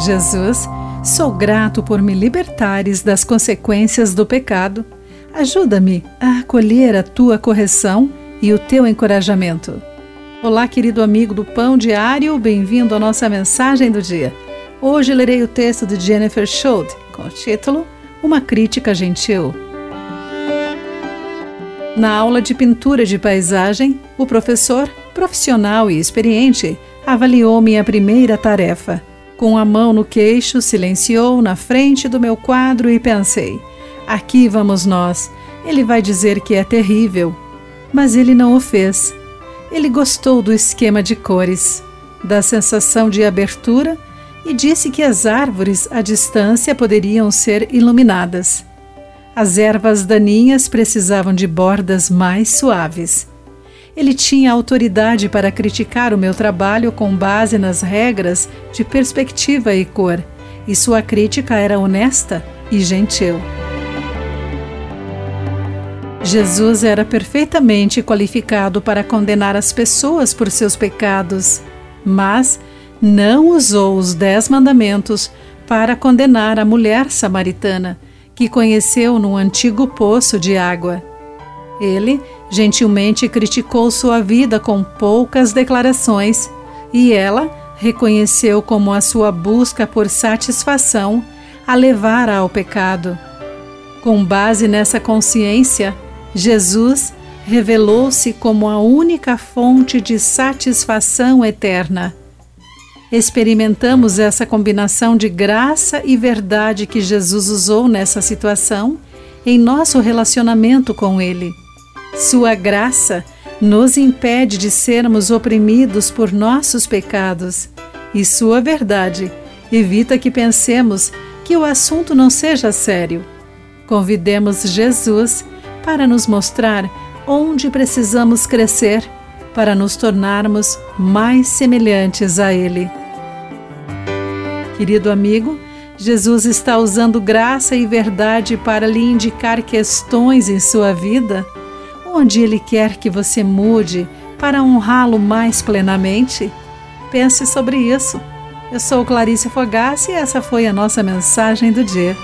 Jesus, sou grato por me libertares das consequências do pecado. Ajuda-me a acolher a tua correção e o teu encorajamento. Olá, querido amigo do Pão Diário, bem-vindo à nossa mensagem do dia. Hoje lerei o texto de Jennifer Schultz com o título Uma Crítica Gentil. Na aula de pintura de paisagem, o professor, profissional e experiente, avaliou minha primeira tarefa. Com a mão no queixo, silenciou na frente do meu quadro e pensei: aqui vamos nós. Ele vai dizer que é terrível. Mas ele não o fez. Ele gostou do esquema de cores, da sensação de abertura e disse que as árvores à distância poderiam ser iluminadas. As ervas daninhas precisavam de bordas mais suaves. Ele tinha autoridade para criticar o meu trabalho com base nas regras de perspectiva e cor, e sua crítica era honesta e gentil. Jesus era perfeitamente qualificado para condenar as pessoas por seus pecados, mas não usou os Dez Mandamentos para condenar a mulher samaritana que conheceu num antigo poço de água. Ele gentilmente criticou sua vida com poucas declarações e ela reconheceu como a sua busca por satisfação a levara ao pecado. Com base nessa consciência, Jesus revelou-se como a única fonte de satisfação eterna. Experimentamos essa combinação de graça e verdade que Jesus usou nessa situação em nosso relacionamento com Ele. Sua graça nos impede de sermos oprimidos por nossos pecados, e Sua verdade evita que pensemos que o assunto não seja sério. Convidemos Jesus para nos mostrar onde precisamos crescer para nos tornarmos mais semelhantes a Ele. Querido amigo, Jesus está usando graça e verdade para lhe indicar questões em sua vida, onde Ele quer que você mude para honrá-lo mais plenamente. Pense sobre isso. Eu sou Clarice Fogassi e essa foi a nossa mensagem do dia.